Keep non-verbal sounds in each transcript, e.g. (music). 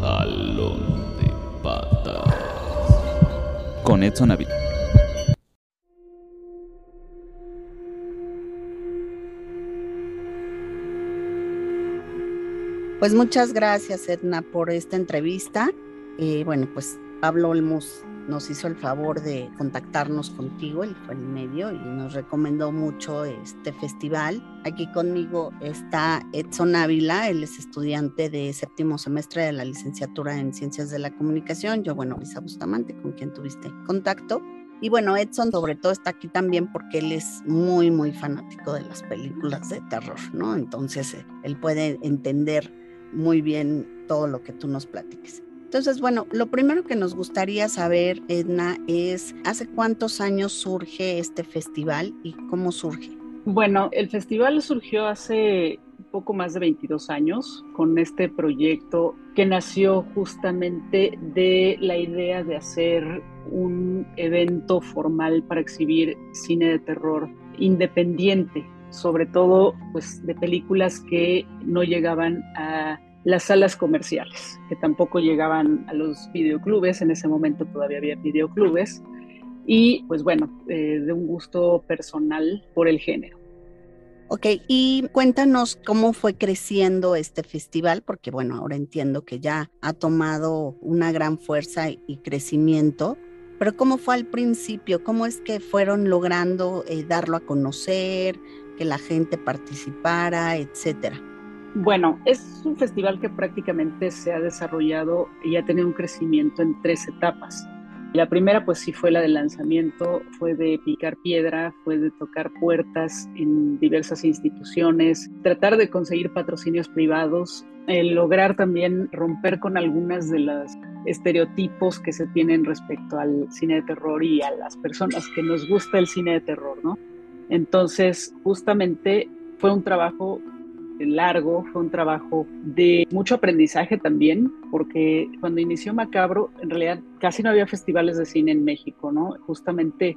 Jalón de patas. Con Edson Ávila. Pues muchas gracias, Edna, por esta entrevista. Eh, bueno, pues Pablo Olmos nos hizo el favor de contactarnos contigo, él fue el medio y nos recomendó mucho este festival. Aquí conmigo está Edson Ávila, él es estudiante de séptimo semestre de la licenciatura en Ciencias de la Comunicación. Yo, bueno, Lisa Bustamante, con quien tuviste contacto. Y bueno, Edson sobre todo está aquí también porque él es muy, muy fanático de las películas de terror, ¿no? Entonces, él puede entender muy bien todo lo que tú nos platiques. Entonces, bueno, lo primero que nos gustaría saber, Edna, es hace cuántos años surge este festival y cómo surge. Bueno, el festival surgió hace poco más de 22 años con este proyecto que nació justamente de la idea de hacer un evento formal para exhibir cine de terror independiente, sobre todo pues de películas que no llegaban a las salas comerciales, que tampoco llegaban a los videoclubes, en ese momento todavía había videoclubes, y pues bueno, eh, de un gusto personal por el género. Ok, y cuéntanos cómo fue creciendo este festival, porque bueno, ahora entiendo que ya ha tomado una gran fuerza y crecimiento, pero ¿cómo fue al principio? ¿Cómo es que fueron logrando eh, darlo a conocer, que la gente participara, etcétera? Bueno, es un festival que prácticamente se ha desarrollado y ha tenido un crecimiento en tres etapas. La primera, pues sí fue la del lanzamiento, fue de picar piedra, fue de tocar puertas en diversas instituciones, tratar de conseguir patrocinios privados, lograr también romper con algunas de los estereotipos que se tienen respecto al cine de terror y a las personas que nos gusta el cine de terror, ¿no? Entonces, justamente fue un trabajo largo, fue un trabajo de mucho aprendizaje también, porque cuando inició Macabro, en realidad casi no había festivales de cine en México, ¿no? Justamente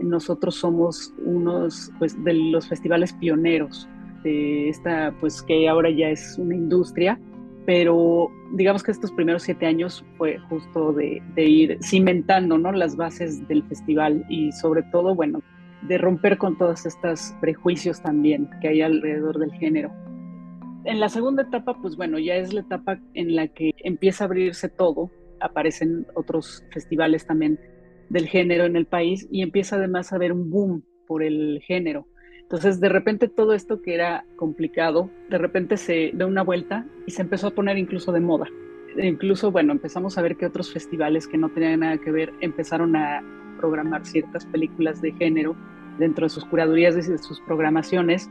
nosotros somos unos pues, de los festivales pioneros de esta, pues que ahora ya es una industria, pero digamos que estos primeros siete años fue justo de, de ir cimentando, ¿no? Las bases del festival y sobre todo, bueno, de romper con todos estos prejuicios también que hay alrededor del género. En la segunda etapa, pues bueno, ya es la etapa en la que empieza a abrirse todo, aparecen otros festivales también del género en el país y empieza además a haber un boom por el género. Entonces, de repente todo esto que era complicado, de repente se da una vuelta y se empezó a poner incluso de moda. E incluso, bueno, empezamos a ver que otros festivales que no tenían nada que ver empezaron a programar ciertas películas de género dentro de sus curadurías y de sus programaciones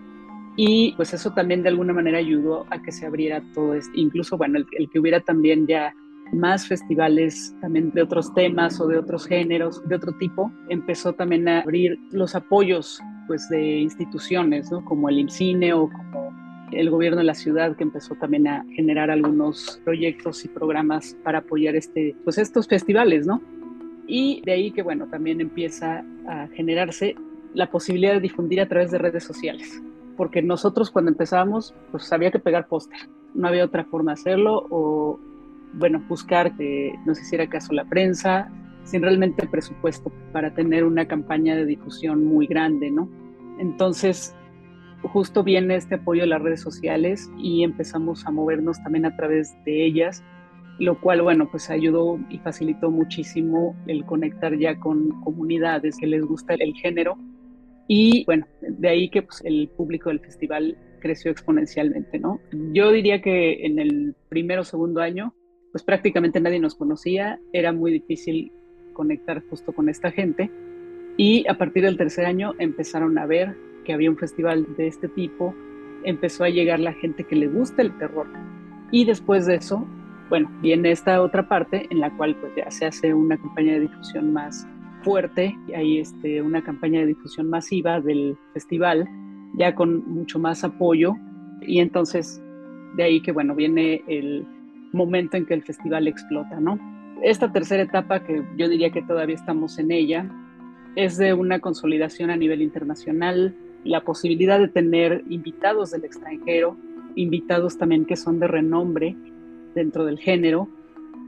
y pues eso también de alguna manera ayudó a que se abriera todo esto, incluso bueno, el, que hubiera también ya más festivales también de otros temas o de otros géneros, de otro tipo, empezó también a abrir los apoyos pues de instituciones, ¿no? Como el IMCINE o como el gobierno de la ciudad que empezó también a generar algunos proyectos y programas para apoyar este, pues estos festivales, ¿no? Y de ahí que bueno, también empieza a generarse la posibilidad de difundir a través de redes sociales porque nosotros cuando empezábamos, pues había que pegar póster, no había otra forma de hacerlo, o bueno, buscar que nos hiciera caso la prensa, sin realmente presupuesto para tener una campaña de difusión muy grande, ¿no? Entonces, justo viene este apoyo de las redes sociales y empezamos a movernos también a través de ellas, lo cual, bueno, pues ayudó y facilitó muchísimo el conectar ya con comunidades que les gusta el género y bueno, de ahí que pues, el público del festival creció exponencialmente, ¿no? Yo diría que en el primero o segundo año, pues prácticamente nadie nos conocía, era muy difícil conectar justo con esta gente. Y a partir del tercer año empezaron a ver que había un festival de este tipo, empezó a llegar la gente que le gusta el terror. Y después de eso, bueno, viene esta otra parte en la cual pues ya se hace una campaña de difusión más fuerte, hay este, una campaña de difusión masiva del festival, ya con mucho más apoyo, y entonces de ahí que, bueno, viene el momento en que el festival explota, ¿no? Esta tercera etapa, que yo diría que todavía estamos en ella, es de una consolidación a nivel internacional, la posibilidad de tener invitados del extranjero, invitados también que son de renombre dentro del género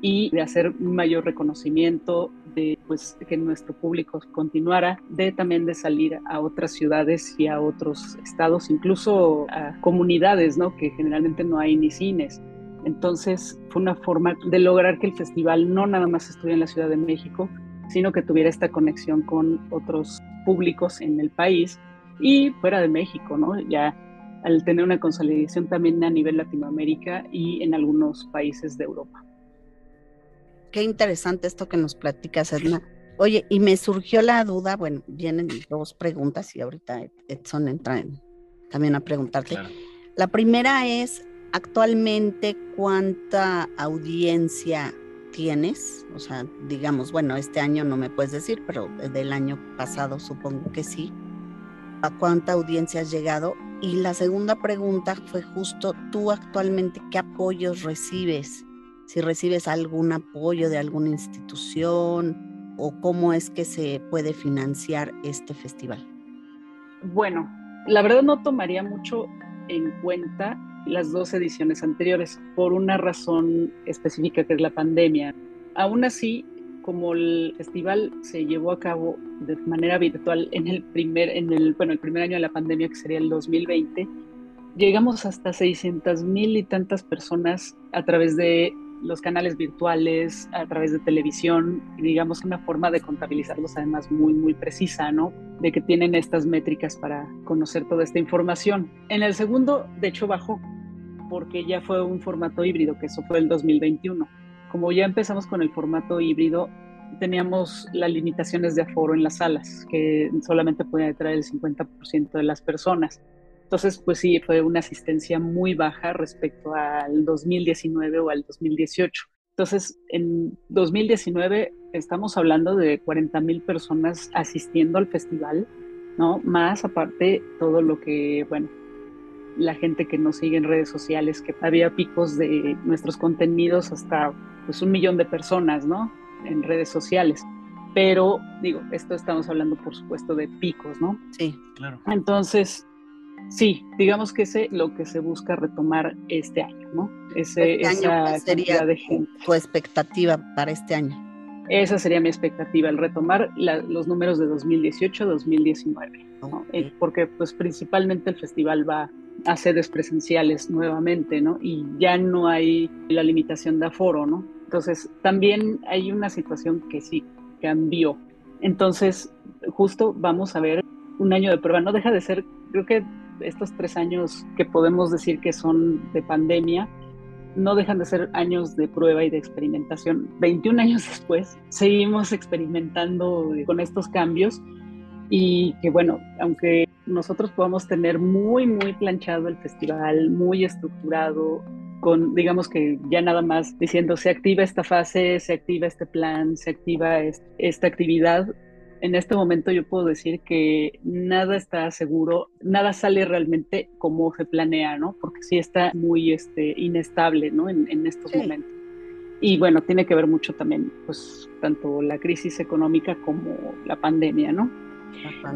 y de hacer un mayor reconocimiento de pues que nuestro público continuara, de también de salir a otras ciudades y a otros estados, incluso a comunidades, ¿no? Que generalmente no hay ni cines. Entonces fue una forma de lograr que el festival no nada más estuviera en la Ciudad de México, sino que tuviera esta conexión con otros públicos en el país y fuera de México, ¿no? Ya al tener una consolidación también a nivel Latinoamérica y en algunos países de Europa. Qué interesante esto que nos platicas, Edna. Oye, y me surgió la duda, bueno, vienen dos preguntas y ahorita Edson entra también a preguntarte. La primera es, actualmente, ¿cuánta audiencia tienes? O sea, digamos, bueno, este año no me puedes decir, pero del año pasado supongo que sí. ¿A cuánta audiencia has llegado? Y la segunda pregunta fue justo, ¿tú actualmente qué apoyos recibes? Si recibes algún apoyo de alguna institución o cómo es que se puede financiar este festival. Bueno, la verdad no tomaría mucho en cuenta las dos ediciones anteriores por una razón específica que es la pandemia. Aún así, como el festival se llevó a cabo de manera virtual en el primer, en el, bueno, el primer año de la pandemia, que sería el 2020, llegamos hasta 600 mil y tantas personas a través de los canales virtuales, a través de televisión, digamos una forma de contabilizarlos además muy, muy precisa, ¿no? De que tienen estas métricas para conocer toda esta información. En el segundo, de hecho, bajó porque ya fue un formato híbrido, que eso fue el 2021 como ya empezamos con el formato híbrido, teníamos las limitaciones de aforo en las salas, que solamente podía entrar el 50% de las personas. Entonces, pues sí, fue una asistencia muy baja respecto al 2019 o al 2018. Entonces, en 2019 estamos hablando de 40 mil personas asistiendo al festival, ¿no? Más aparte todo lo que, bueno, la gente que nos sigue en redes sociales, que había picos de nuestros contenidos hasta pues un millón de personas, ¿no? En redes sociales. Pero digo, esto estamos hablando por supuesto de picos, ¿no? Sí, claro. Entonces, sí, digamos que ese lo que se busca retomar este año, ¿no? Ese, este esa sería de gente. tu expectativa para este año. Esa sería mi expectativa, el retomar los números de 2018-2019, ¿no? Eh, porque pues principalmente el festival va a sedes presenciales nuevamente, ¿no? Y ya no hay la limitación de aforo, ¿no? Entonces, también hay una situación que sí cambió. Entonces, justo vamos a ver un año de prueba. No deja de ser, creo que estos tres años que podemos decir que son de pandemia, no dejan de ser años de prueba y de experimentación. 21 años después, seguimos experimentando con estos cambios y que bueno, aunque nosotros podamos tener muy, muy planchado el festival, muy estructurado, con, digamos que ya nada más diciendo, se activa esta fase, se activa este plan, se activa esta actividad. En este momento yo puedo decir que nada está seguro, nada sale realmente como se planea, ¿no? Porque sí está muy este, inestable, ¿no? En, en estos momentos. Y bueno, tiene que ver mucho también, pues, tanto la crisis económica como la pandemia, ¿no?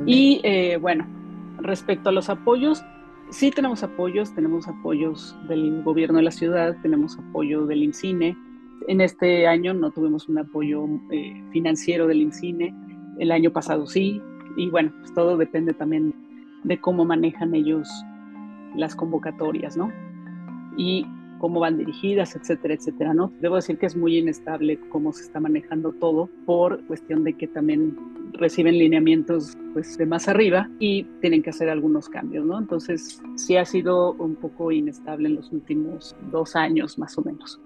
Y eh, bueno, respecto a los apoyos, sí tenemos apoyos, tenemos apoyos del gobierno de la ciudad, tenemos apoyo del INCINE. En este año no tuvimos un apoyo eh, financiero del INCINE, el año pasado sí, y bueno, pues todo depende también de cómo manejan ellos las convocatorias, ¿no? Y cómo van dirigidas, etcétera, etcétera, ¿no? Debo decir que es muy inestable cómo se está manejando todo por cuestión de que también reciben lineamientos pues de más arriba y tienen que hacer algunos cambios, ¿no? Entonces sí ha sido un poco inestable en los últimos dos años más o menos.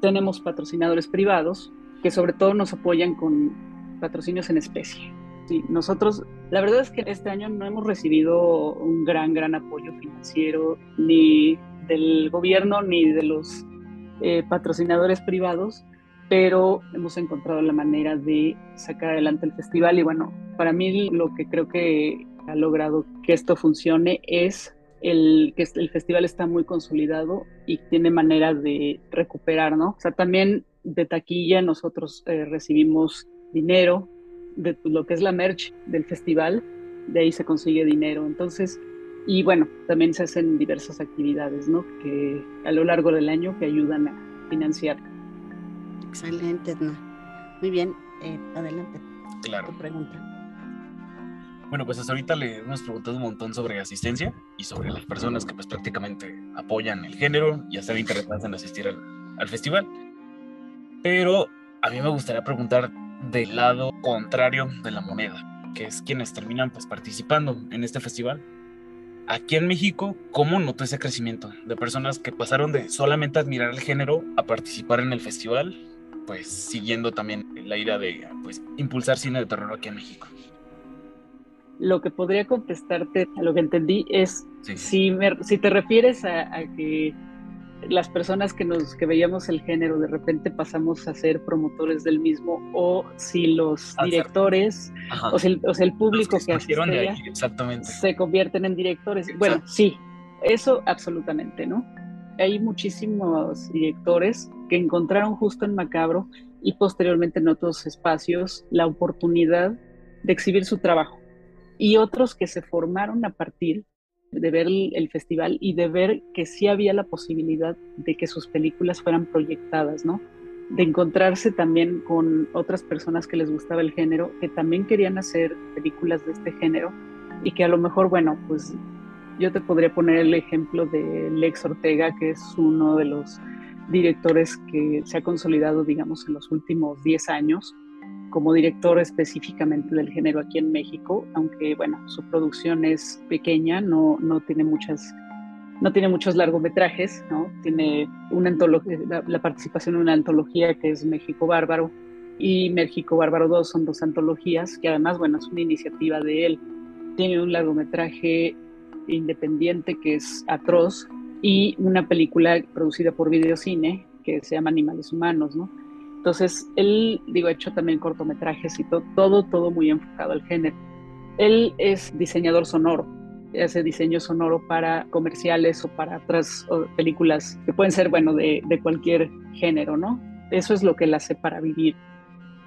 Tenemos patrocinadores privados que sobre todo nos apoyan con patrocinios en especie. Sí, nosotros, la verdad es que este año no hemos recibido un gran, gran apoyo financiero ni del gobierno ni de los eh, patrocinadores privados, pero hemos encontrado la manera de sacar adelante el festival y bueno, para mí lo que creo que ha logrado que esto funcione es el que el festival está muy consolidado y tiene manera de recuperar, ¿no? O sea, también de taquilla nosotros eh, recibimos dinero de lo que es la merch del festival, de ahí se consigue dinero. Entonces, Y bueno, también se hacen diversas actividades, ¿no? Que a lo largo del año que ayudan a financiar. Excelente, Edna. Muy bien, eh, adelante. Claro. Tu pregunta. Bueno, pues hasta ahorita le hemos preguntado un montón sobre asistencia y sobre las personas que pues prácticamente apoyan el género y están interesadas en asistir al, al festival. Pero a mí me gustaría preguntar del lado contrario de la moneda, que es quienes terminan pues participando en este festival. Aquí en México, ¿cómo notó ese crecimiento de personas que pasaron de solamente admirar el género a participar en el festival, pues siguiendo también la idea de pues impulsar cine de terror aquí en México? Lo que podría contestarte a lo que entendí es Sí. si, me- si te refieres a, a que las personas que nos que veíamos el género de repente pasamos a ser promotores del mismo o si los directores o, si el, o sea, el Los público que que surgieron de asistía ahí, exactamente. se convierten en directores. Bueno, sí, eso absolutamente, ¿no? Hay muchísimos directores que encontraron justo en Macabro y posteriormente en otros espacios la oportunidad de exhibir su trabajo. Y otros que se formaron a partir de ver el, festival y de ver que sí había la posibilidad de que sus películas fueran proyectadas, ¿no? De encontrarse también con otras personas que les gustaba el género, que también querían hacer películas de este género y que a lo mejor, bueno, pues yo te podría poner el ejemplo de Lex Ortega, que es uno de los directores que se ha consolidado, digamos, en los últimos 10 años como director específicamente del género aquí en México, aunque bueno, su producción es pequeña, no, no tiene muchas no tiene muchos largometrajes, ¿no? Tiene una antología, la, la participación en una antología que es México Bárbaro y México Bárbaro 2 son dos antologías que además, bueno, es una iniciativa de él. Tiene un largometraje independiente que es Atroz y una película producida por Videocine que se llama Animales Humanos, ¿no? Entonces, él, digo, ha hecho también cortometrajes y to- todo, todo muy enfocado al género. Él es diseñador sonoro, hace diseño sonoro para comerciales o para otras películas que pueden ser, bueno, de, cualquier género, ¿no? Eso es lo que él hace para vivir.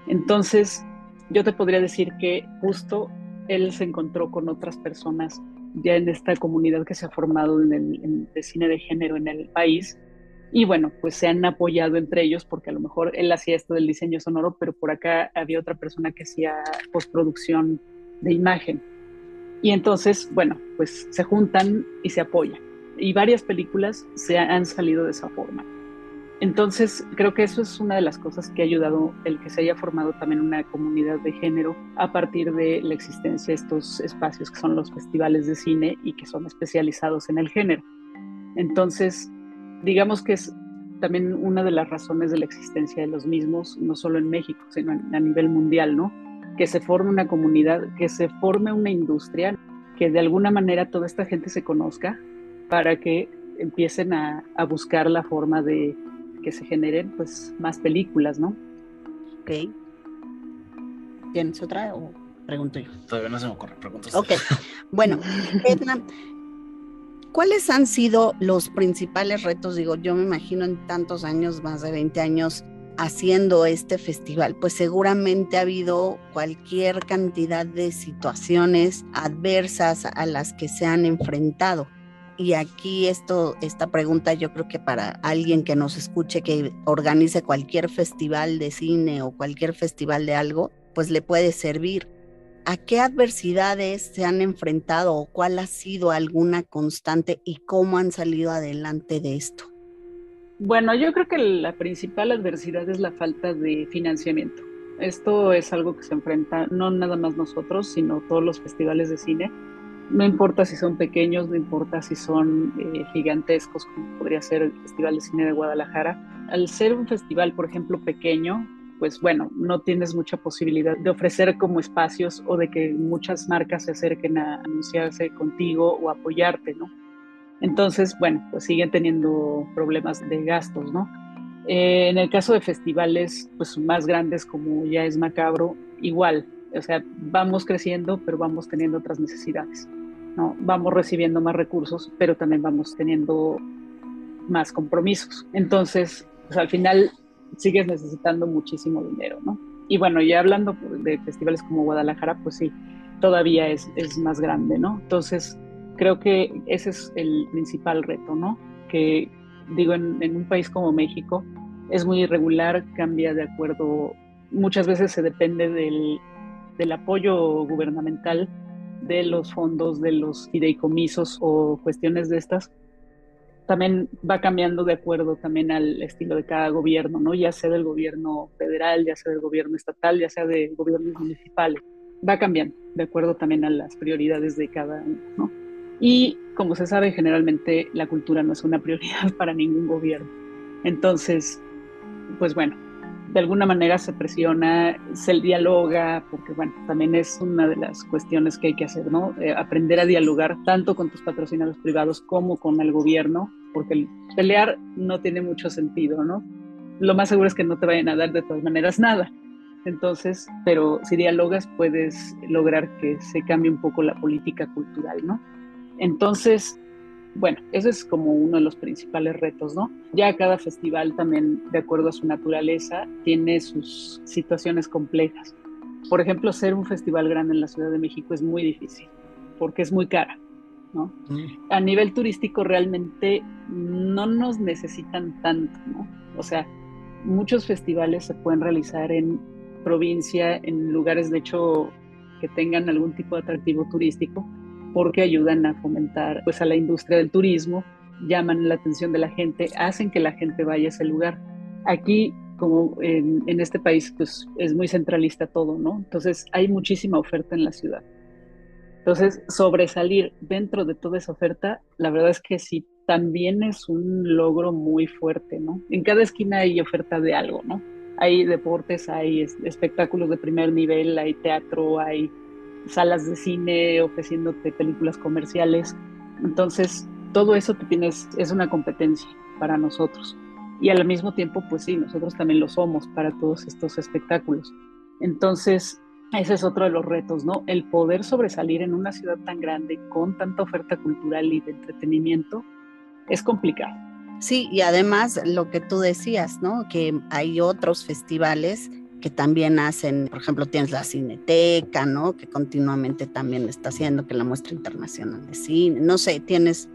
Entonces, yo te podría decir que justo él se encontró con otras personas ya en esta comunidad que se ha formado en el cine de género en el país. Y bueno, pues se han apoyado entre ellos porque a lo mejor él hacía esto del diseño sonoro, pero por acá había otra persona que hacía postproducción de imagen. Y entonces, bueno, pues se juntan y se apoyan. Y varias películas se han salido de esa forma. Entonces, creo que eso es una de las cosas que ha ayudado el que se haya formado también una comunidad de género a partir de la existencia de estos espacios que son los festivales de cine y que son especializados en el género. Entonces, digamos que es también una de las razones de la existencia de los mismos, no solo en México, sino a nivel mundial, ¿no? Que se forme una comunidad, que se forme una industria, que de alguna manera toda esta gente se conozca para que empiecen a, a buscar la forma de que se generen pues más películas, ¿no? Ok. ¿Tienes otra o pregunto yo? Todavía no se me ocurre, preguntas. Ok. Bueno, (laughs) Edna, ¿cuáles han sido los principales retos? Digo, yo me imagino en tantos años, más de 20 años, haciendo este festival, pues seguramente ha habido cualquier cantidad de situaciones adversas a las que se han enfrentado. Y aquí esto, esta pregunta yo creo que para alguien que nos escuche, que organice cualquier festival de cine o cualquier festival de algo, pues le puede servir. ¿A qué adversidades se han enfrentado o cuál ha sido alguna constante y cómo han salido adelante de esto? Bueno, yo creo que la principal adversidad es la falta de financiamiento. Esto es algo que se enfrenta no nada más nosotros, sino todos los festivales de cine. No importa si son pequeños, no importa si son eh, gigantescos, como podría ser el Festival de Cine de Guadalajara. Al ser un festival, por ejemplo, pequeño, pues bueno, no tienes mucha posibilidad de ofrecer como espacios o de que muchas marcas se acerquen a anunciarse contigo o apoyarte, ¿no? Entonces, bueno, pues siguen teniendo problemas de gastos, ¿no? Eh, en el caso de festivales, pues más grandes como ya es Macabro, igual, o sea, vamos creciendo, pero vamos teniendo otras necesidades, ¿no? Vamos recibiendo más recursos, pero también vamos teniendo más compromisos. Entonces, pues al final sigues necesitando muchísimo dinero, ¿no? Y bueno, ya hablando de festivales como Guadalajara, pues sí, todavía es, es más grande, ¿no? Entonces, creo que ese es el principal reto, ¿no? Que digo, en, un país como México es muy irregular, cambia de acuerdo, muchas veces se depende del, del apoyo gubernamental, de los fondos, de los fideicomisos o cuestiones de estas, también va cambiando de acuerdo también al estilo de cada gobierno, ¿no? Ya sea del gobierno federal, ya sea del gobierno estatal, ya sea de gobiernos municipales. Va cambiando de acuerdo también a las prioridades de cada uno, ¿no? Y como se sabe, generalmente la cultura no es una (laughs) prioridad para ningún gobierno. Entonces, pues bueno, de alguna manera se presiona, se dialoga, porque bueno, también es una de las cuestiones que hay que hacer, ¿no? Eh, aprender a dialogar tanto con tus patrocinadores privados como con el gobierno, porque el pelear no tiene mucho sentido, ¿no? Lo más seguro es que no te vayan a dar de todas maneras nada. Entonces, pero si dialogas puedes lograr que se cambie un poco la política cultural, ¿no? Entonces, bueno, ese es como uno de los principales retos, ¿no? Ya cada festival también, de acuerdo a su naturaleza, tiene sus situaciones complejas. Por ejemplo, ser un festival grande en la Ciudad de México es muy difícil, porque es muy cara, ¿no? Mm. A nivel turístico realmente no nos necesitan tanto, ¿no? O sea, muchos festivales se pueden realizar en provincia, en lugares de hecho que tengan algún tipo de atractivo turístico, porque ayudan a fomentar pues a la industria del turismo, llaman la atención de la gente, hacen que la gente vaya a ese lugar. Aquí como en, en, este país pues es muy centralista todo, ¿no? Entonces hay muchísima oferta en la ciudad. Entonces sobresalir dentro de toda esa oferta, la verdad es que sí, también es un logro muy fuerte, ¿no? En cada esquina hay oferta de algo, ¿no? Hay deportes, hay espectáculos de primer nivel, hay teatro, hay salas de cine ofreciéndote películas comerciales. Entonces, todo eso que tienes es una competencia para nosotros. Y al mismo tiempo, pues sí, nosotros también lo somos para todos estos espectáculos. Entonces, ese es otro de los retos, ¿no? El poder sobresalir en una ciudad tan grande con tanta oferta cultural y de entretenimiento es complicado. Sí, y además lo que tú decías, ¿no? Que hay otros festivales que también hacen, por ejemplo, tienes la Cineteca, ¿no? Que continuamente también está haciendo, que la muestra internacional de cine, no sé, tienes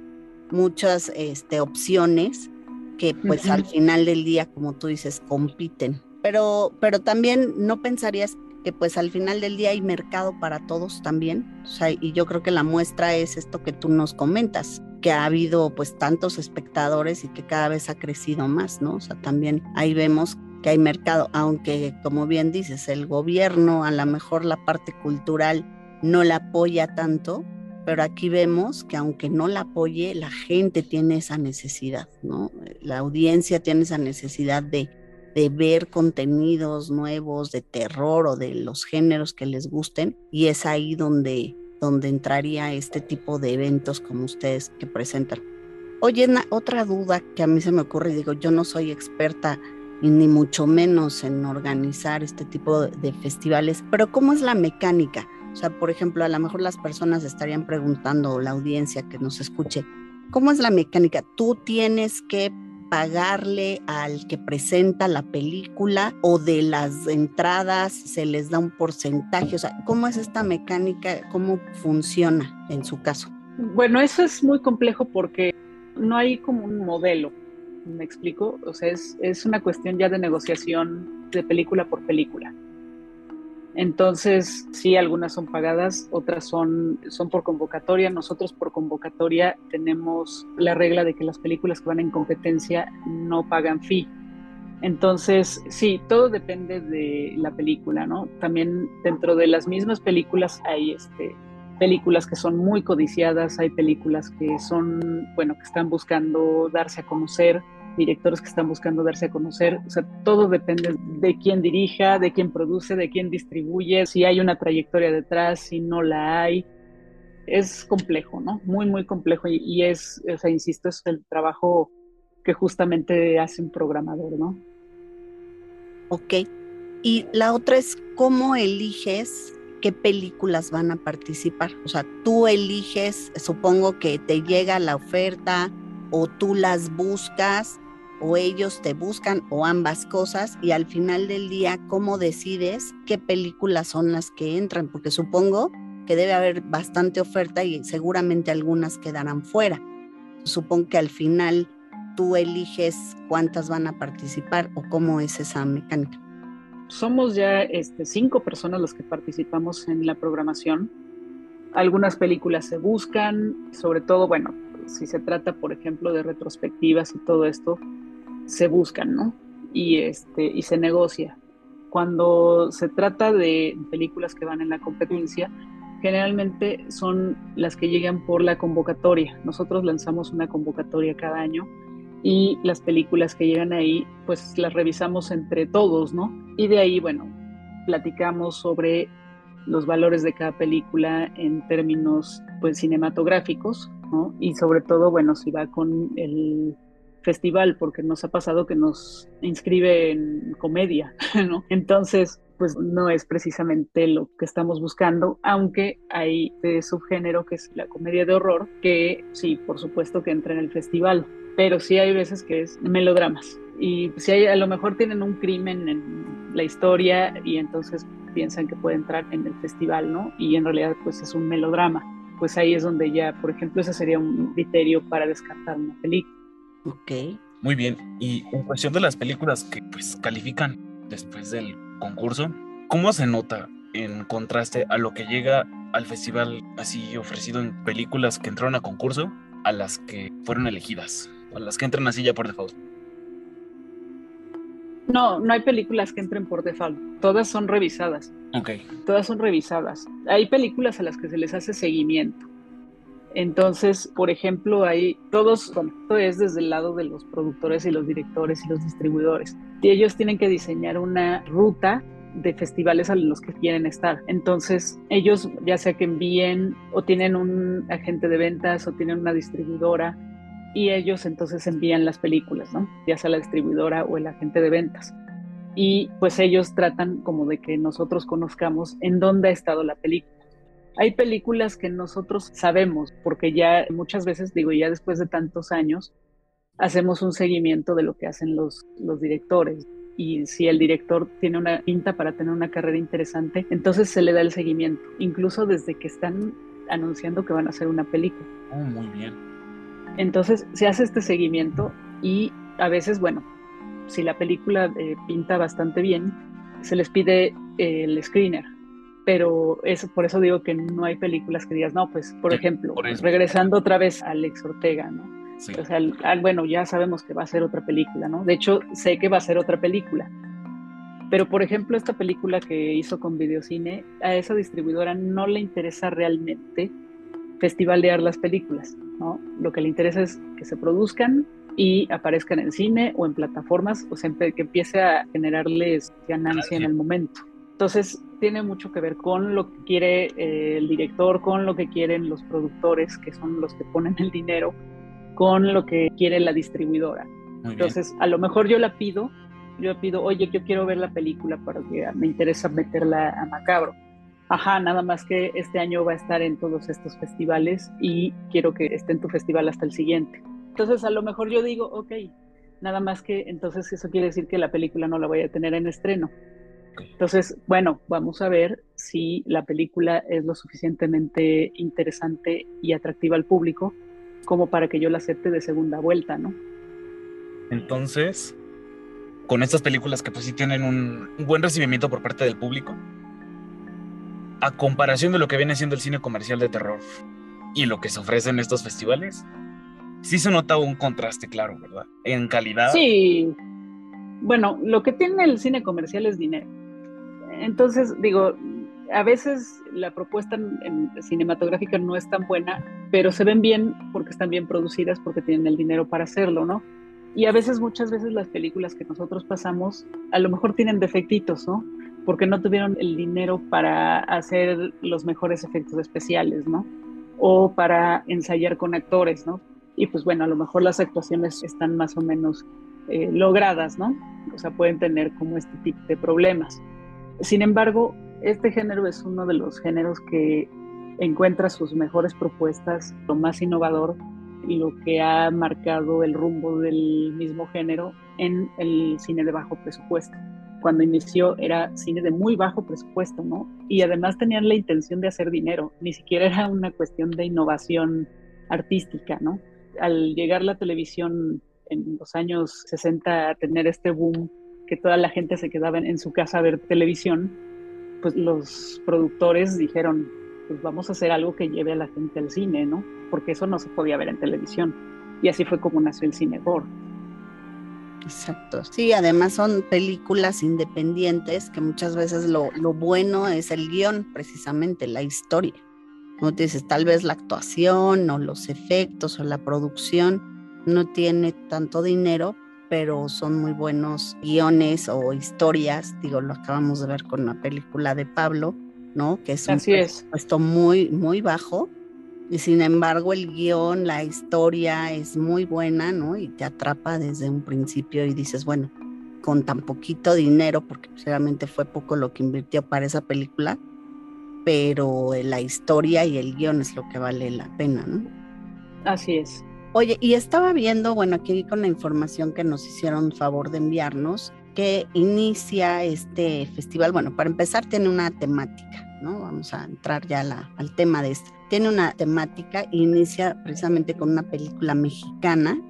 muchas este, opciones que pues al final del día, como tú dices, compiten. Pero, pero también no pensarías que pues al final del día hay mercado para todos también. Y yo creo que la muestra es esto que tú nos comentas, que ha habido pues tantos espectadores y que cada vez ha crecido más, ¿no? O sea, también ahí vemos que hay mercado, aunque como bien dices, el gobierno, a lo mejor la parte cultural no la apoya tanto, pero aquí vemos que aunque no la apoye, la gente tiene esa necesidad, ¿no? La audiencia tiene esa necesidad de, de ver contenidos nuevos de terror o de los géneros que les gusten y es ahí donde, donde entraría este tipo de eventos como ustedes que presentan. Oye, otra duda que a mí se me ocurre, digo, yo no soy experta ni mucho menos en organizar este tipo de festivales, pero ¿cómo es la mecánica? O sea, por ejemplo, a lo mejor las personas estarían preguntando, la audiencia que nos escuche, ¿cómo es la mecánica? Tú tienes que pagarle al que presenta la película o de las entradas se les da un porcentaje? O sea, ¿cómo es esta mecánica? ¿Cómo funciona en su caso? Bueno, eso es muy complejo porque no hay como un modelo ¿Me explico? O sea, es, es una cuestión ya de negociación de película por película. Entonces, sí, algunas son pagadas, otras son, son por convocatoria. Nosotros por convocatoria tenemos la regla de que las películas que van en competencia no pagan fee. Entonces, sí, todo depende de la película, ¿no? También dentro de las mismas películas hay este, películas que son muy codiciadas, hay películas que son, bueno, que están buscando darse a conocer, directores que están buscando darse a conocer, o sea, todo depende de quién dirija, de quién produce, de quién distribuye, si hay una trayectoria detrás, si no la hay. Es complejo, ¿no? Muy, muy complejo y, es, o sea, insisto, es el trabajo que justamente hace un programador, ¿no? Ok. Y la otra es cómo eliges qué películas van a participar. O sea, tú eliges, supongo que te llega la oferta o tú las buscas o ellos te buscan o ambas cosas y al final del día, ¿cómo decides qué películas son las que entran? Porque supongo que debe haber bastante oferta y seguramente algunas quedarán fuera. Supongo que al final tú eliges cuántas van a participar o cómo es esa mecánica. Somos ya este, cinco personas las que participamos en la programación. Algunas películas se buscan, sobre todo, bueno, si se trata, por ejemplo, de retrospectivas y todo esto, se buscan, ¿no? Y, este, y se negocia. Cuando se trata de películas que van en la competencia, generalmente son las que llegan por la convocatoria. Nosotros lanzamos una convocatoria cada año y las películas que llegan ahí, pues las revisamos entre todos, ¿no? Y de ahí, bueno, platicamos sobre los valores de cada película en términos, pues, cinematográficos, ¿no? Y sobre todo, bueno, si va con el festival, porque nos ha pasado que nos inscribe en comedia, (laughs) ¿no? Entonces, pues no es precisamente lo que estamos buscando, aunque hay de subgénero que es la comedia de horror, que sí, por supuesto que entra en el festival, pero sí hay veces que es melodramas. Y si hay, a lo mejor tienen un crimen en la historia y entonces piensan que puede entrar en el festival, ¿no? Y en realidad pues es un melodrama. Pues ahí es donde ya, por ejemplo, ese sería un criterio para descartar una película. Ok. Muy bien. Y en cuestión de las películas que pues califican después del concurso, ¿cómo se nota en contraste a lo que llega al festival así ofrecido en películas que entraron a concurso a las que fueron elegidas? A las que entran así ya por default. No, no hay películas que entren por default. Todas son revisadas. Ok. Todas son revisadas. Hay películas a las que se les hace seguimiento. Entonces, por ejemplo, hay todos, esto es desde el lado de los productores y los directores y los distribuidores. Y ellos tienen que diseñar una ruta de festivales a los que quieren estar. Entonces, ellos ya sea que envíen o tienen un agente de ventas o tienen una distribuidora y ellos entonces envían las películas, ¿no? Ya sea la distribuidora o el agente de ventas. Y pues ellos tratan como de que nosotros conozcamos en dónde ha estado la película. Hay películas que nosotros sabemos, porque ya muchas veces, digo, ya después de tantos años, hacemos un seguimiento de lo que hacen los, los directores. Y si el director tiene una pinta para tener una carrera interesante, entonces se le da el seguimiento, incluso desde que están anunciando que van a hacer una película. Oh, muy bien. Entonces se hace este seguimiento y a veces, bueno, si la película eh, pinta bastante bien, se les pide eh, el screener. Pero es, por eso digo que no hay películas que digas, no, pues, por Sí, ejemplo, por eso. regresando otra vez a Alex Ortega, ¿no? Sí. O sea, al- al- bueno, ya sabemos que va a ser otra película, ¿no? De hecho, sé que va a ser otra película. Pero, por ejemplo, esta película que hizo con Videocine, a esa distribuidora no le interesa realmente festivalear las películas, ¿no? Lo que le interesa es que se produzcan y aparezcan en cine o en plataformas, o sea, que empiece a generarles ganancia en el momento. Entonces, tiene mucho que ver con lo que quiere eh, el director, con lo que quieren los productores, que son los que ponen el dinero, con lo que quiere la distribuidora. Muy bien. Entonces, a lo mejor yo la pido, yo pido, oye, yo quiero ver la película porque me interesa meterla a Macabro. Ajá, nada más que este año va a estar en todos estos festivales y quiero que esté en tu festival hasta el siguiente. Entonces, a lo mejor yo digo, ok, nada más que entonces eso quiere decir que la película no la voy a tener en estreno. Entonces, bueno, vamos a ver si la película es lo suficientemente interesante y atractiva al público como para que yo la acepte de segunda vuelta, ¿no? Entonces, con estas películas que pues sí tienen un, un buen recibimiento por parte del público, a comparación de lo que viene siendo el cine comercial de terror y lo que se ofrece en estos festivales, sí se nota un contraste claro, ¿verdad? En calidad. Sí. Bueno, lo que tiene el cine comercial es dinero. Entonces, digo, a veces la propuesta en- cinematográfica no es tan buena, pero se ven bien porque están bien producidas, porque tienen el dinero para hacerlo, ¿no? Y a veces, muchas veces las películas que nosotros pasamos, a lo mejor tienen defectitos, ¿no? Porque no tuvieron el dinero para hacer los mejores efectos especiales, ¿no? O para ensayar con actores, ¿no? Y pues bueno, a lo mejor las actuaciones están más o menos eh, logradas, ¿no? O sea, pueden tener como este tipo de problemas. Sin embargo, este género es uno de los géneros que encuentra sus mejores propuestas, lo más innovador y lo que ha marcado el rumbo del mismo género en el cine de bajo presupuesto. cuando inició era cine de muy bajo presupuesto, ¿no? Y además tenían la intención de hacer dinero, ni siquiera era una cuestión de innovación artística, ¿no? Al llegar la televisión en los años 60 a tener este boom, que toda la gente se quedaba en su casa a ver televisión, pues los productores dijeron, pues vamos a hacer algo que lleve a la gente al cine, ¿no? Porque eso no se podía ver en televisión. Y así fue como nació el cine gore. Exacto. Sí, además son películas independientes que muchas veces lo, lo bueno es el guion, precisamente, la historia. Como te dices, tal vez la actuación o los efectos o la producción no tiene tanto dinero, pero son muy buenos guiones o historias. Digo, lo acabamos de ver con la película de Pablo, ¿no? Que es un puesto muy, muy bajo. Y sin embargo, el guion, la historia es muy buena, ¿no? Y te atrapa desde un principio y dices, bueno, con tan poquito dinero, porque realmente fue poco lo que invirtió para esa película, pero la historia y el guion es lo que vale la pena, ¿no? Así es. Oye, y estaba viendo, bueno, aquí con la información que nos hicieron favor de enviarnos, que inicia este festival. Bueno, para empezar tiene una temática, ¿no? Vamos a entrar ya al tema de este. Tiene una temática, inicia precisamente con una película mexicana,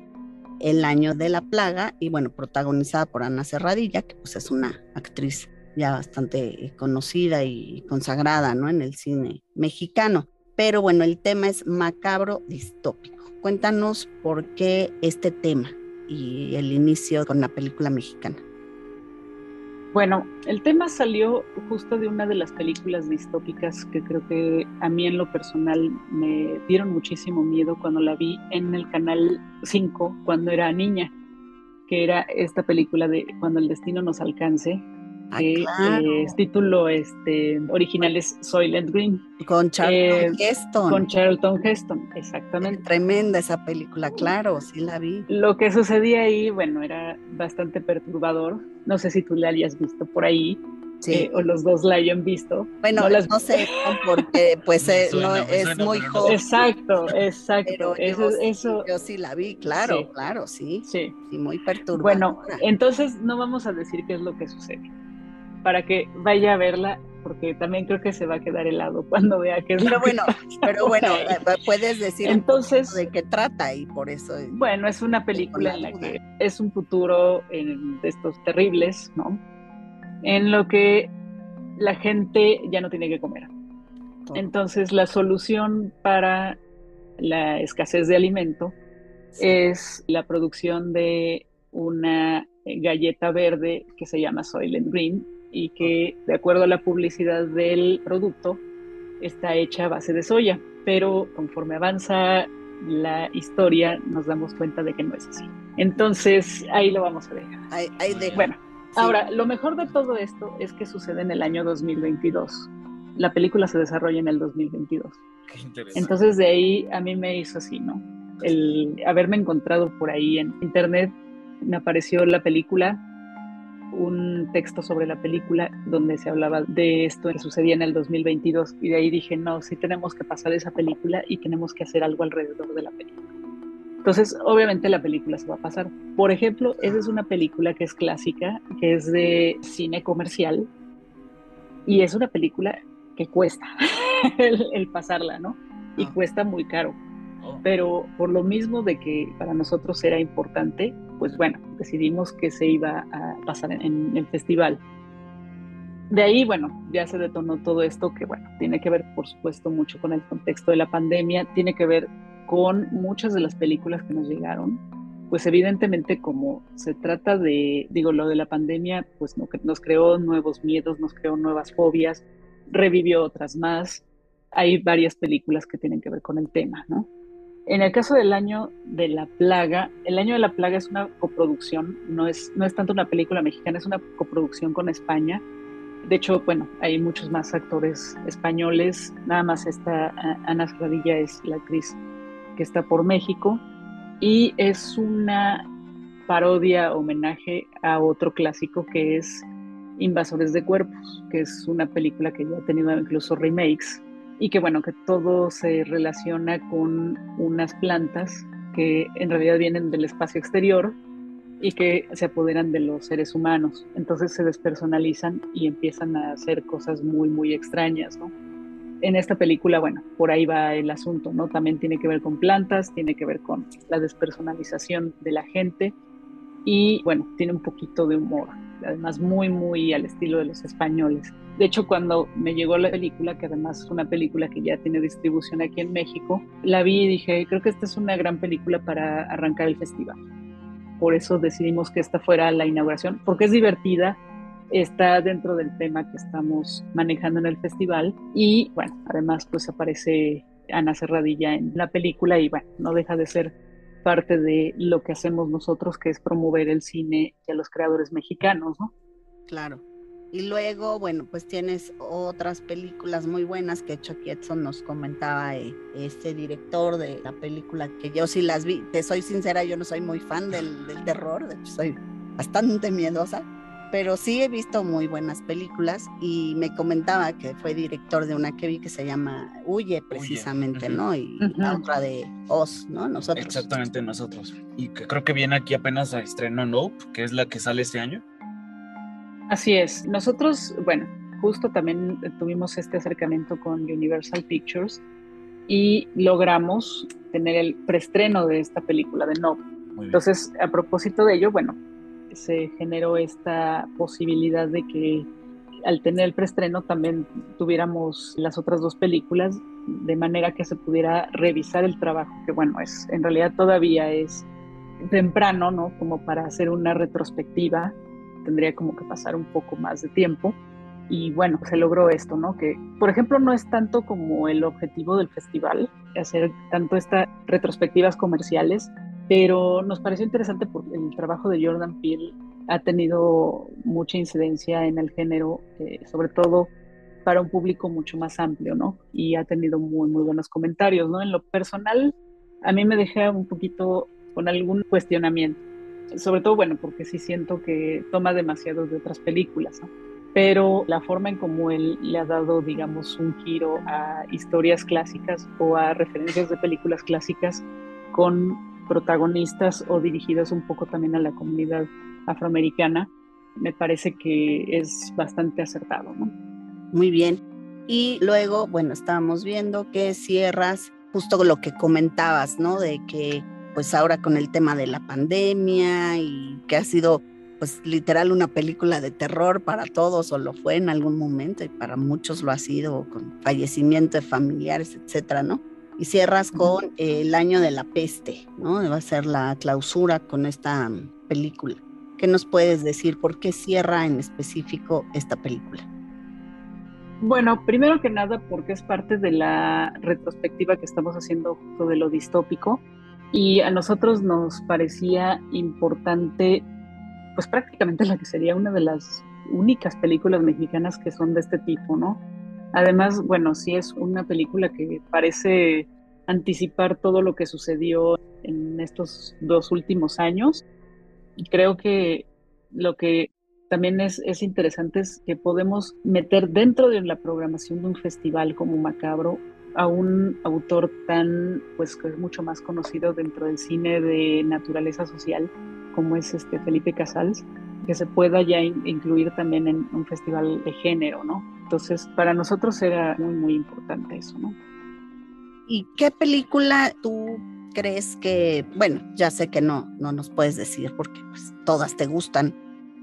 El año de la plaga, y bueno, protagonizada por Ana Serradilla, que pues es una actriz ya bastante conocida y consagrada, ¿no? En el cine mexicano. Pero bueno, el tema es macabro distópico cuéntanos por qué este tema y el inicio con la película mexicana. Bueno, el tema salió justo de una de las películas distópicas que creo que a mí en lo personal me dieron muchísimo miedo cuando la vi en el canal 5 cuando era niña, que era esta película de Cuando el destino nos alcance, Ah, que eh, título este, original es Soylent Green. Con Charlton eh, Heston. Con Charlton Heston, exactamente. Tremenda esa película, claro, sí la vi. Lo que sucedía ahí, bueno, era bastante perturbador. No sé si tú la hayas visto por ahí. Sí. Eh, o los dos la hayan visto. Bueno, no, sé, porque pues no, es muy joven. Exacto, (laughs) exacto. eso, yo, eso, yo sí la vi, claro, claro, sí. Sí. Sí, muy perturbador. Bueno, entonces no vamos a decir qué es lo que sucede para que vaya a verla, porque también creo que se va a quedar helado (laughs) cuando vea que es Pero bueno, pero bueno, (laughs) eh, puedes decir entonces de qué trata y por eso. Bueno, es una película en la que es un futuro en, de estos terribles, ¿no? En lo que la gente ya no tiene que comer. Entonces, la solución para la escasez de alimento es la producción de una galleta verde que se llama Soylent Green y que de acuerdo a la publicidad del producto está hecha a base de soya, pero conforme avanza la historia nos damos cuenta de que no es así. Entonces ahí lo vamos a dejar. Bueno, ahora lo mejor de todo esto es que sucede en el año 2022. La película se desarrolla en el 2022. Entonces de ahí a mí me hizo así, ¿no? El haberme encontrado por ahí en internet, me apareció la película un texto sobre la película donde se hablaba de esto que sucedía en el 2022 y de ahí dije, no, sí tenemos que pasar esa película y tenemos que hacer algo alrededor de la película. Entonces, obviamente la película se va a pasar. Por ejemplo, esa es una película que es clásica, que es de cine comercial y es una película que cuesta (laughs) el, pasarla, ¿no? Y ah. cuesta muy caro. Oh. Pero por lo mismo de que para nosotros era importante, pues bueno, decidimos que se iba a pasar en, el festival. De ahí, bueno, ya se detonó todo esto que, bueno, tiene que ver, por supuesto, mucho con el contexto de la pandemia, tiene que ver con muchas de las películas que nos llegaron, pues evidentemente como se trata de, digo, lo de la pandemia, pues nos creó nuevos miedos, nos creó nuevas fobias, revivió otras más. Hay varias películas que tienen que ver con el tema, ¿no? En el caso del año de la plaga, el año de la plaga es una coproducción, no es, no es tanto una película mexicana, es una coproducción con España. De hecho, bueno, hay muchos más actores españoles, nada más esta Ana Serradilla es la actriz que está por México y es una parodia, homenaje a otro clásico que es Invasores de Cuerpos, que es una película que ya ha tenido incluso remakes y que bueno, que todo se relaciona con unas plantas que en realidad vienen del espacio exterior y que se apoderan de los seres humanos. Entonces se despersonalizan y empiezan a hacer cosas muy, muy extrañas, ¿no? En esta película, bueno, por ahí va el asunto, ¿no? También tiene que ver con plantas, tiene que ver con la despersonalización de la gente y, bueno, tiene un poquito de humor, además muy, muy al estilo de los españoles. De hecho, cuando me llegó la película, que además es una película que ya tiene distribución aquí en México, la vi y dije, creo que esta es una gran película para arrancar el festival. Por eso decidimos que esta fuera la inauguración, porque es divertida, está dentro del tema que estamos manejando en el festival y bueno, además pues aparece Ana Serradilla en la película y bueno, no deja de ser parte de lo que hacemos nosotros, que es promover el cine y a los creadores mexicanos, ¿no? Claro. Y luego, bueno, pues tienes otras películas muy buenas que Chuck Edson nos comentaba, eh, este director de la película, que yo sí las vi, te soy sincera, yo no soy muy fan del, del terror, de hecho soy bastante miedosa, pero sí he visto muy buenas películas y me comentaba que fue director de una que vi que se llama Huye, precisamente, ¿no? Y la otra de Oz, ¿no? Nosotros. Exactamente, nosotros. Y que creo que viene aquí apenas a estreno Nope, que es la que sale este año. Así es. Nosotros, bueno, justo también tuvimos este acercamiento con Universal Pictures y logramos tener el preestreno de esta película de Nope. Entonces, a propósito de ello, bueno, se generó esta posibilidad de que al tener el preestreno también tuviéramos las otras dos películas de manera que se pudiera revisar el trabajo, que bueno, es en realidad todavía es temprano, ¿no? Como para hacer una retrospectiva, tendría como que pasar un poco más de tiempo. Y bueno, se logró esto, ¿no? Que, por ejemplo, no es tanto como el objetivo del festival, hacer tanto estas retrospectivas comerciales, pero nos pareció interesante porque el trabajo de Jordan Peele ha tenido mucha incidencia en el género, eh, sobre todo para un público mucho más amplio, ¿no? Y ha tenido muy, muy buenos comentarios, ¿no? En lo personal, a mí me deja un poquito con algún cuestionamiento, sobre todo, bueno, porque sí siento que toma demasiado de otras películas, ¿no? Pero la forma en cómo él le ha dado, digamos, un giro a historias clásicas o a referencias de películas clásicas con protagonistas o dirigidas un poco también a la comunidad afroamericana, me parece que es bastante acertado. ¿no? Muy bien. Y luego, bueno, estábamos viendo que cierras justo lo que comentabas, ¿no? De que pues ahora con el tema de la pandemia y que ha sido pues literal una película de terror para todos o lo fue en algún momento y para muchos lo ha sido con fallecimiento de familiares, etcétera, ¿no? Y cierras con el año de la peste, ¿no? Va a ser la clausura con esta película. ¿Qué nos puedes decir? ¿Por qué cierra en específico esta película? Bueno, primero que nada porque es parte de la retrospectiva que estamos haciendo de lo distópico y a nosotros nos parecía importante, pues prácticamente la que sería una de las únicas películas mexicanas que son de este tipo, ¿no? Además, bueno, sí es una película que parece anticipar todo lo que sucedió en estos dos últimos años. Creo que lo que también es, es, interesante es que podemos meter dentro de la programación de un festival como Macabro a un autor tan, pues que es mucho más conocido dentro del cine de naturaleza social como es este Felipe Casals, que se pueda ya incluir también en un festival de género, ¿no? Entonces, para nosotros era muy, muy importante eso, ¿no? ¿Y qué película tú crees que, bueno, ya sé que no, no nos puedes decir porque pues todas te gustan,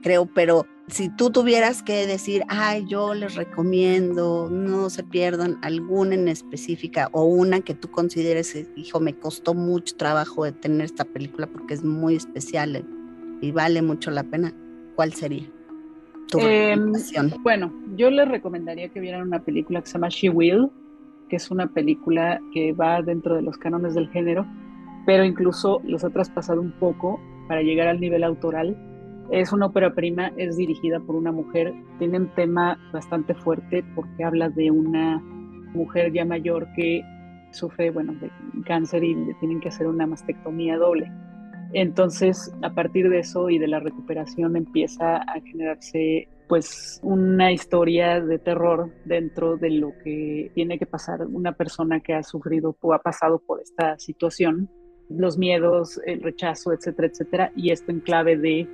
creo, pero si tú tuvieras que decir, ay, yo les recomiendo, no se pierdan alguna en específica o una que tú consideres, hijo, me costó mucho trabajo de tener esta película porque es muy especial y vale mucho la pena, ¿cuál sería? Eh, bueno, yo les recomendaría que vieran una película que se llama She Will, que es una película que va dentro de los cánones del género, pero incluso los ha traspasado un poco para llegar al nivel autoral. Es una ópera prima, es dirigida por una mujer, tiene un tema bastante fuerte porque habla de una mujer ya mayor que sufre, bueno, de cáncer y le tienen que hacer una mastectomía doble. Entonces, a partir de eso y de la recuperación empieza a generarse pues una historia de terror dentro de lo que tiene que pasar una persona que ha sufrido o ha pasado por esta situación los miedos, el rechazo, etcétera, etcétera, y esto en clave de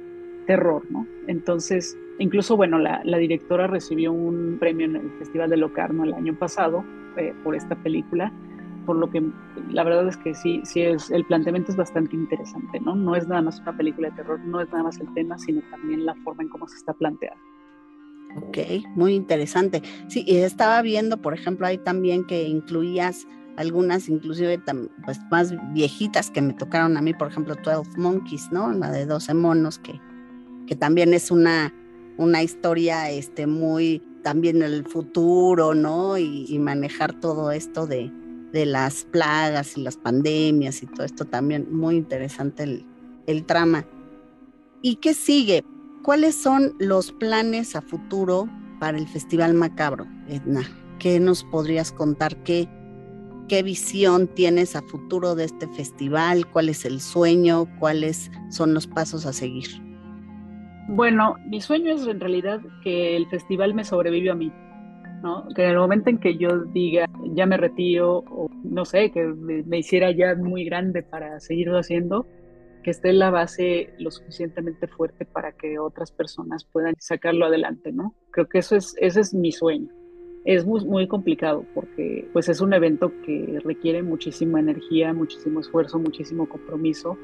terror, ¿no? Entonces, incluso, bueno, la, directora recibió un premio en el Festival de Locarno el año pasado eh, por esta película, por lo que la verdad es que sí, sí es, el planteamiento es bastante interesante, ¿no? No es nada más una película de terror, no es nada más el tema, sino también la forma en cómo se está planteado. Ok, muy interesante. Sí, y estaba viendo, por ejemplo, ahí también que incluías algunas inclusive pues, más viejitas que me tocaron a mí, por ejemplo, 12 Monkeys, ¿no? La de 12 monos, que, que también es una, una historia este, muy también el futuro, ¿no? Y, manejar todo esto de, de, las plagas y las pandemias y todo esto también, muy interesante el, el trama. ¿Y qué sigue? ¿Cuáles son los planes a futuro para el Festival Macabro, Edna? ¿Qué nos podrías contar? ¿Qué, qué visión tienes a futuro de este festival, cuál es el sueño, cuáles son los pasos a seguir. Bueno, mi sueño es en realidad que el festival me sobreviva a mí, ¿no? Que en el momento en que yo diga, ya me retiro, o no sé, que me, hiciera ya muy grande para seguirlo haciendo, que esté la base lo suficientemente fuerte para que otras personas puedan sacarlo adelante, ¿no? Creo que eso es, ese es mi sueño es muy, complicado porque pues es un evento que requiere muchísima energía, muchísimo esfuerzo, muchísimo compromiso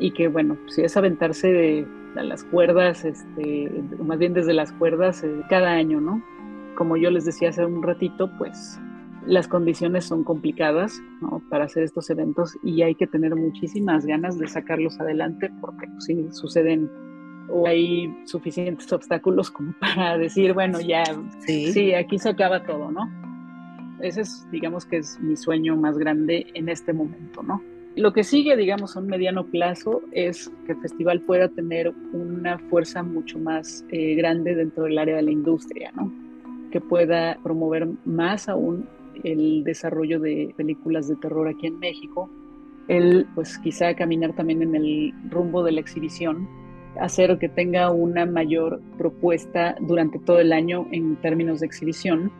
y que bueno, si es aventarse de, las cuerdas, este, más bien desde las cuerdas eh, cada año, ¿no? Como yo les decía hace un ratito, pues las condiciones son complicadas ¿no? para hacer estos eventos y hay que tener muchísimas ganas de sacarlos adelante porque pues, sí suceden o hay suficientes obstáculos como (laughs) para decir, bueno, ya, sí. aquí se acaba todo, ¿no? Ese es, digamos que es mi sueño más grande en este momento, ¿no? Lo que sigue, digamos, a un mediano plazo es que el festival pueda tener una fuerza mucho más eh, grande dentro del área de la industria, ¿no? Que pueda promover más aún el desarrollo de películas de terror aquí en México, el, pues quizá caminar también en el rumbo de la exhibición, hacer que tenga una mayor propuesta durante todo el año en términos de exhibición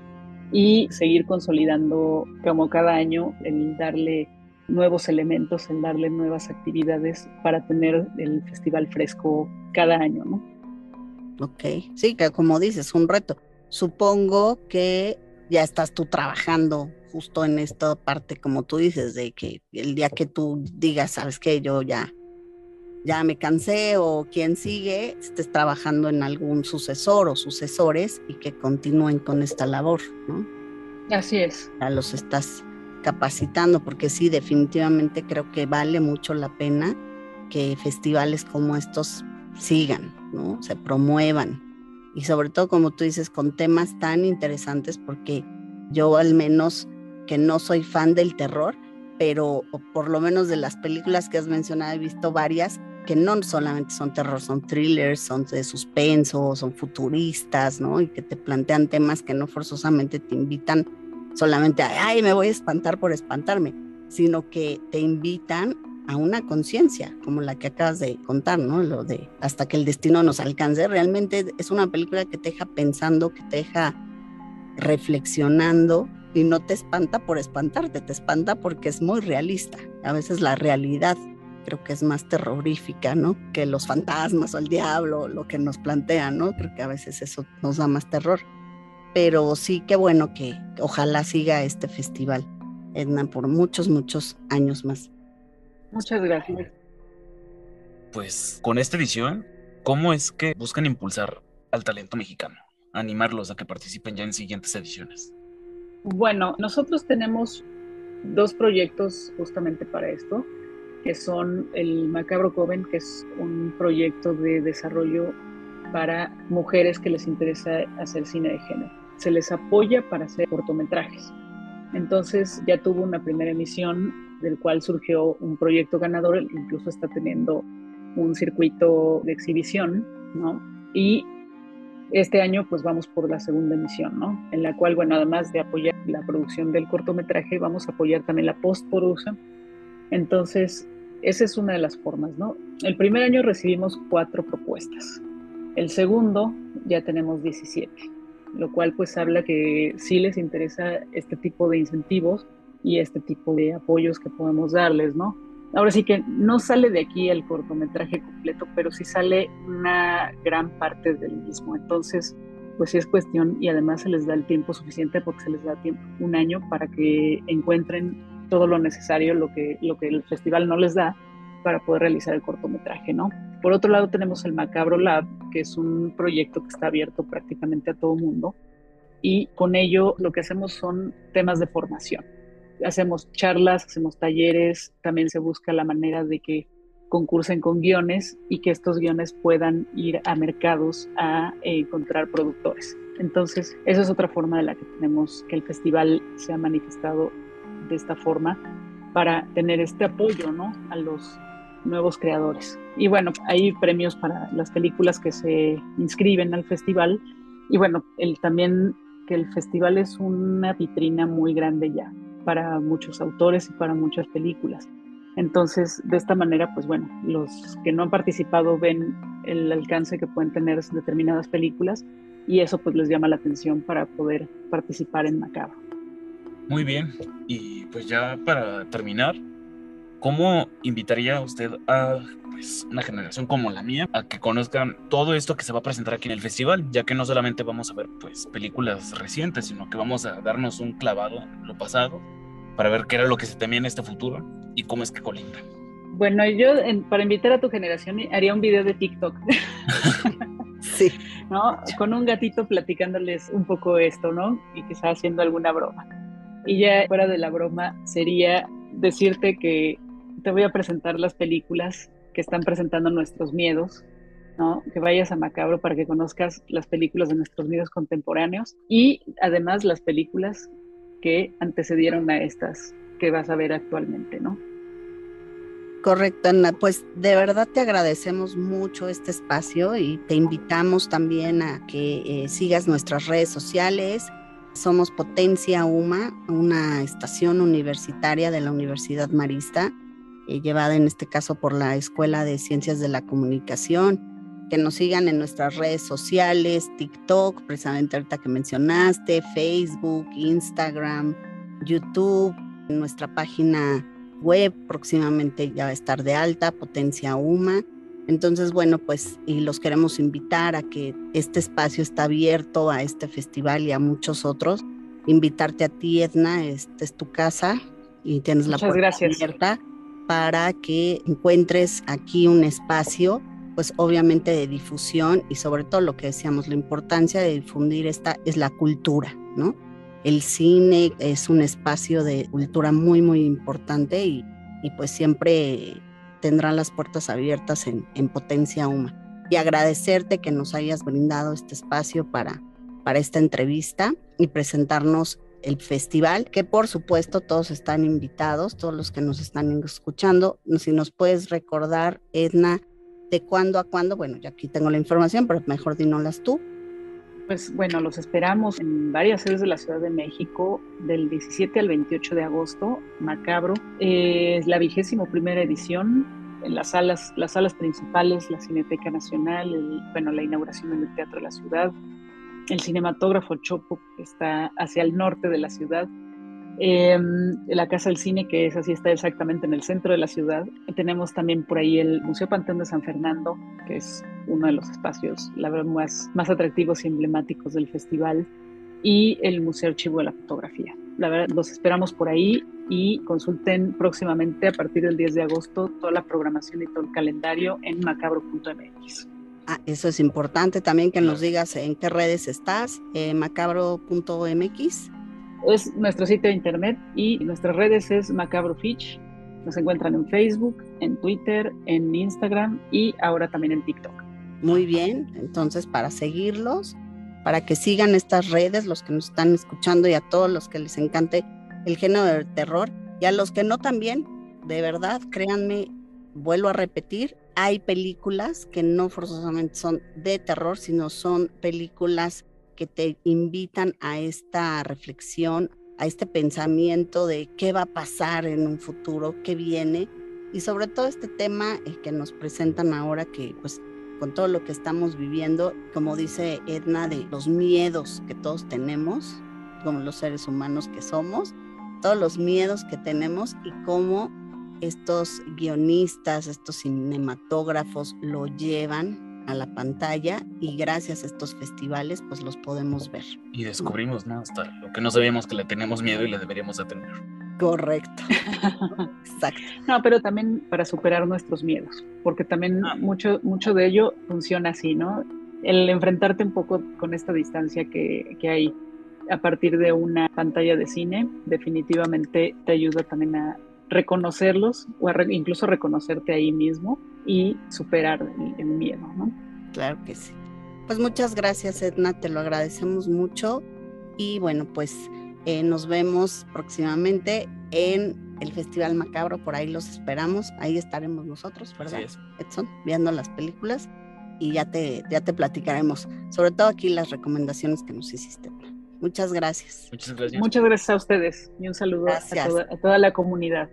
y seguir consolidando como cada año el darle nuevos elementos, el darle nuevas actividades para tener el festival fresco cada año, ¿no? Ok, sí, que como dices, un reto. Supongo que ya estás tú trabajando justo en esta parte, como tú dices, de que el día que tú digas, sabes que yo ya ya me cansé o quien sigue, estés trabajando en algún sucesor o sucesores y que continúen con esta labor, ¿no? Así es. Ya los estás capacitando, porque sí, definitivamente creo que vale mucho la pena que festivales como estos sigan, ¿no? Se promuevan. Y sobre todo, como tú dices, con temas tan interesantes, porque yo al menos que no soy fan del terror, pero por lo menos de las películas que has mencionado, he visto varias que no solamente son terror, son thrillers, son de suspenso, son futuristas, ¿no? Y que te plantean temas que no forzosamente te invitan solamente a, ay, me voy a espantar por espantarme, sino que te invitan a una conciencia, como la que acabas de contar, ¿no? Lo de hasta que el destino nos alcance. Realmente es una película que te deja pensando, que te deja reflexionando y no te espanta por espantarte, te espanta porque es muy realista. A veces la realidad creo que es más terrorífica, ¿no? Que los fantasmas o el diablo, lo que nos plantean, ¿no? Creo que a veces eso nos da más terror. Pero sí, qué bueno que ojalá siga este festival, Edna, por muchos, muchos años más. Muchas gracias. Pues con esta edición, ¿cómo es que buscan impulsar al talento mexicano? Animarlos a que participen ya en siguientes ediciones. Bueno, nosotros tenemos dos proyectos justamente para esto que son el Macabro Coven, que es un proyecto de desarrollo para mujeres que les interesa hacer cine de género. Se les apoya para hacer cortometrajes. Entonces ya tuvo una primera emisión del cual surgió un proyecto ganador, incluso está teniendo un circuito de exhibición, ¿no? Y este año pues vamos por la segunda emisión, ¿no? En la cual, bueno, además de apoyar la producción del cortometraje, vamos a apoyar también la postproducción. Entonces, esa es una de las formas, ¿no? El primer año recibimos cuatro propuestas. El segundo ya tenemos 17, lo cual pues habla que sí les interesa este tipo de incentivos y este tipo de apoyos que podemos darles, ¿no? ahora sí que no sale de aquí el cortometraje completo, pero sí sale una gran parte del mismo. Entonces, pues sí es cuestión y además se les da el tiempo suficiente porque se les da tiempo, un año para que encuentren todo lo necesario, lo que, lo que el festival no les da para poder realizar el cortometraje, ¿no? Por otro lado tenemos el Macabro Lab, que es un proyecto que está abierto prácticamente a todo mundo y con ello lo que hacemos son temas de formación. Hacemos charlas, hacemos talleres, también se busca la manera de que concursen con guiones y que estos guiones puedan ir a mercados a encontrar productores. Entonces, esa es otra forma de la que tenemos que el festival se ha manifestado de esta forma para tener este apoyo ¿no? a los nuevos creadores. Y bueno, hay premios para las películas que se inscriben al festival. Y bueno, el, también que el festival es una vitrina muy grande ya para muchos autores y para muchas películas. Entonces, de esta manera, pues bueno, los que no han participado ven el alcance que pueden tener determinadas películas y eso pues les llama la atención para poder participar en Macabro. Muy bien, y pues ya para terminar, ¿cómo invitaría usted a pues, una generación como la mía a que conozcan todo esto que se va a presentar aquí en el festival? Ya que no solamente vamos a ver pues películas recientes, sino que vamos a darnos un clavado en lo pasado para ver qué era lo que se temía en este futuro y cómo es que colinda. Bueno, yo para invitar a tu generación haría un video de TikTok. (laughs) sí. ¿No? Con un gatito platicándoles un poco esto, ¿no? Y quizás haciendo alguna broma. Y ya fuera de la broma sería decirte que te voy a presentar las películas que están presentando nuestros miedos, ¿no? Que vayas a Macabro para que conozcas las películas de nuestros miedos contemporáneos y además las películas que antecedieron a estas que vas a ver actualmente, ¿no? Correcto, Ana. Pues de verdad te agradecemos mucho este espacio y te invitamos también a que eh, sigas nuestras redes sociales. Somos Potencia UMA, una estación universitaria de la Universidad Marista, eh, llevada en este caso por la Escuela de Ciencias de la Comunicación. Que nos sigan en nuestras redes sociales, TikTok, precisamente ahorita que mencionaste, Facebook, Instagram, YouTube, nuestra página web próximamente ya va a estar de alta, Potencia UMA. Entonces, bueno, pues y los queremos invitar a que este espacio está abierto a este festival y a muchos otros. Invitarte a ti, Edna, esta es tu casa y tienes la puerta abierta para que encuentres aquí un espacio, pues obviamente de difusión y sobre todo lo que decíamos, la importancia de difundir esta es la cultura, ¿no? el cine es un espacio de cultura muy, muy importante y, pues siempre tendrán las puertas abiertas en, Potencia Uma. Y agradecerte que nos hayas brindado este espacio para, para esta entrevista y presentarnos el festival, que por supuesto todos están invitados, todos los que nos están escuchando. Si nos puedes recordar, Edna, de cuándo a cuándo, bueno, ya aquí tengo la información, pero mejor dínoslas tú. Pues bueno, los esperamos en varias sedes de la Ciudad de México del 17 al 28 de agosto, Macabro. es la vigésimo primera edición en las salas, las salas principales, la Cineteca Nacional, bueno, la inauguración en el Teatro de la Ciudad, el cinematógrafo Chopo que está hacia el norte de la ciudad, eh, la Casa del Cine, que es así, está exactamente en el centro de la ciudad. Tenemos también por ahí el Museo Panteón de San Fernando, que es uno de los espacios, la verdad, más, más atractivos y emblemáticos del festival, y el Museo Archivo de la Fotografía. La verdad, los esperamos por ahí y consulten próximamente a partir del 10 de agosto toda la programación y todo el calendario en macabro.mx. Ah, eso es importante también que nos digas en qué redes estás, eh, macabro.mx es nuestro sitio de internet y nuestras redes es Macabro Fitch. Nos encuentran en Facebook, en Twitter, en Instagram y ahora también en TikTok. Muy bien, entonces para seguirlos, para que sigan estas redes, los que nos están escuchando y a todos los que les encante el género del terror y a los que no también, de verdad, créanme, vuelvo a repetir, hay películas que no forzosamente son de terror, sino son películas que te invitan a esta reflexión, a este pensamiento de qué va a pasar en un futuro, qué viene, y sobre todo este tema eh, que nos presentan ahora que pues con todo lo que estamos viviendo, como dice Edna, de los miedos que todos tenemos, como los seres humanos que somos, todos los miedos que tenemos y cómo estos guionistas, estos cinematógrafos lo llevan a la pantalla y gracias a estos festivales pues los podemos ver. Y descubrimos, ¿no? Hasta lo que no sabíamos que le tenemos miedo y le deberíamos de tener. Correcto. (laughs) Exacto. No, pero también para superar nuestros miedos, porque también Ah. mucho, mucho de ello funciona así, ¿no? El enfrentarte un poco con esta distancia que, que hay a partir de una pantalla de cine, definitivamente te ayuda también a reconocerlos o re- incluso reconocerte ahí mismo y superar el, el miedo, ¿no? Claro que sí. Pues muchas gracias, Edna, te lo agradecemos mucho. Y bueno, pues eh, nos vemos próximamente en el Festival Macabro, por ahí los esperamos, ahí estaremos nosotros, ¿verdad? Es. Edson, viendo las películas y ya te, ya te platicaremos, sobre todo aquí las recomendaciones que nos hiciste. Muchas gracias. Muchas gracias. Muchas gracias a ustedes y un saludo a toda, a toda la comunidad.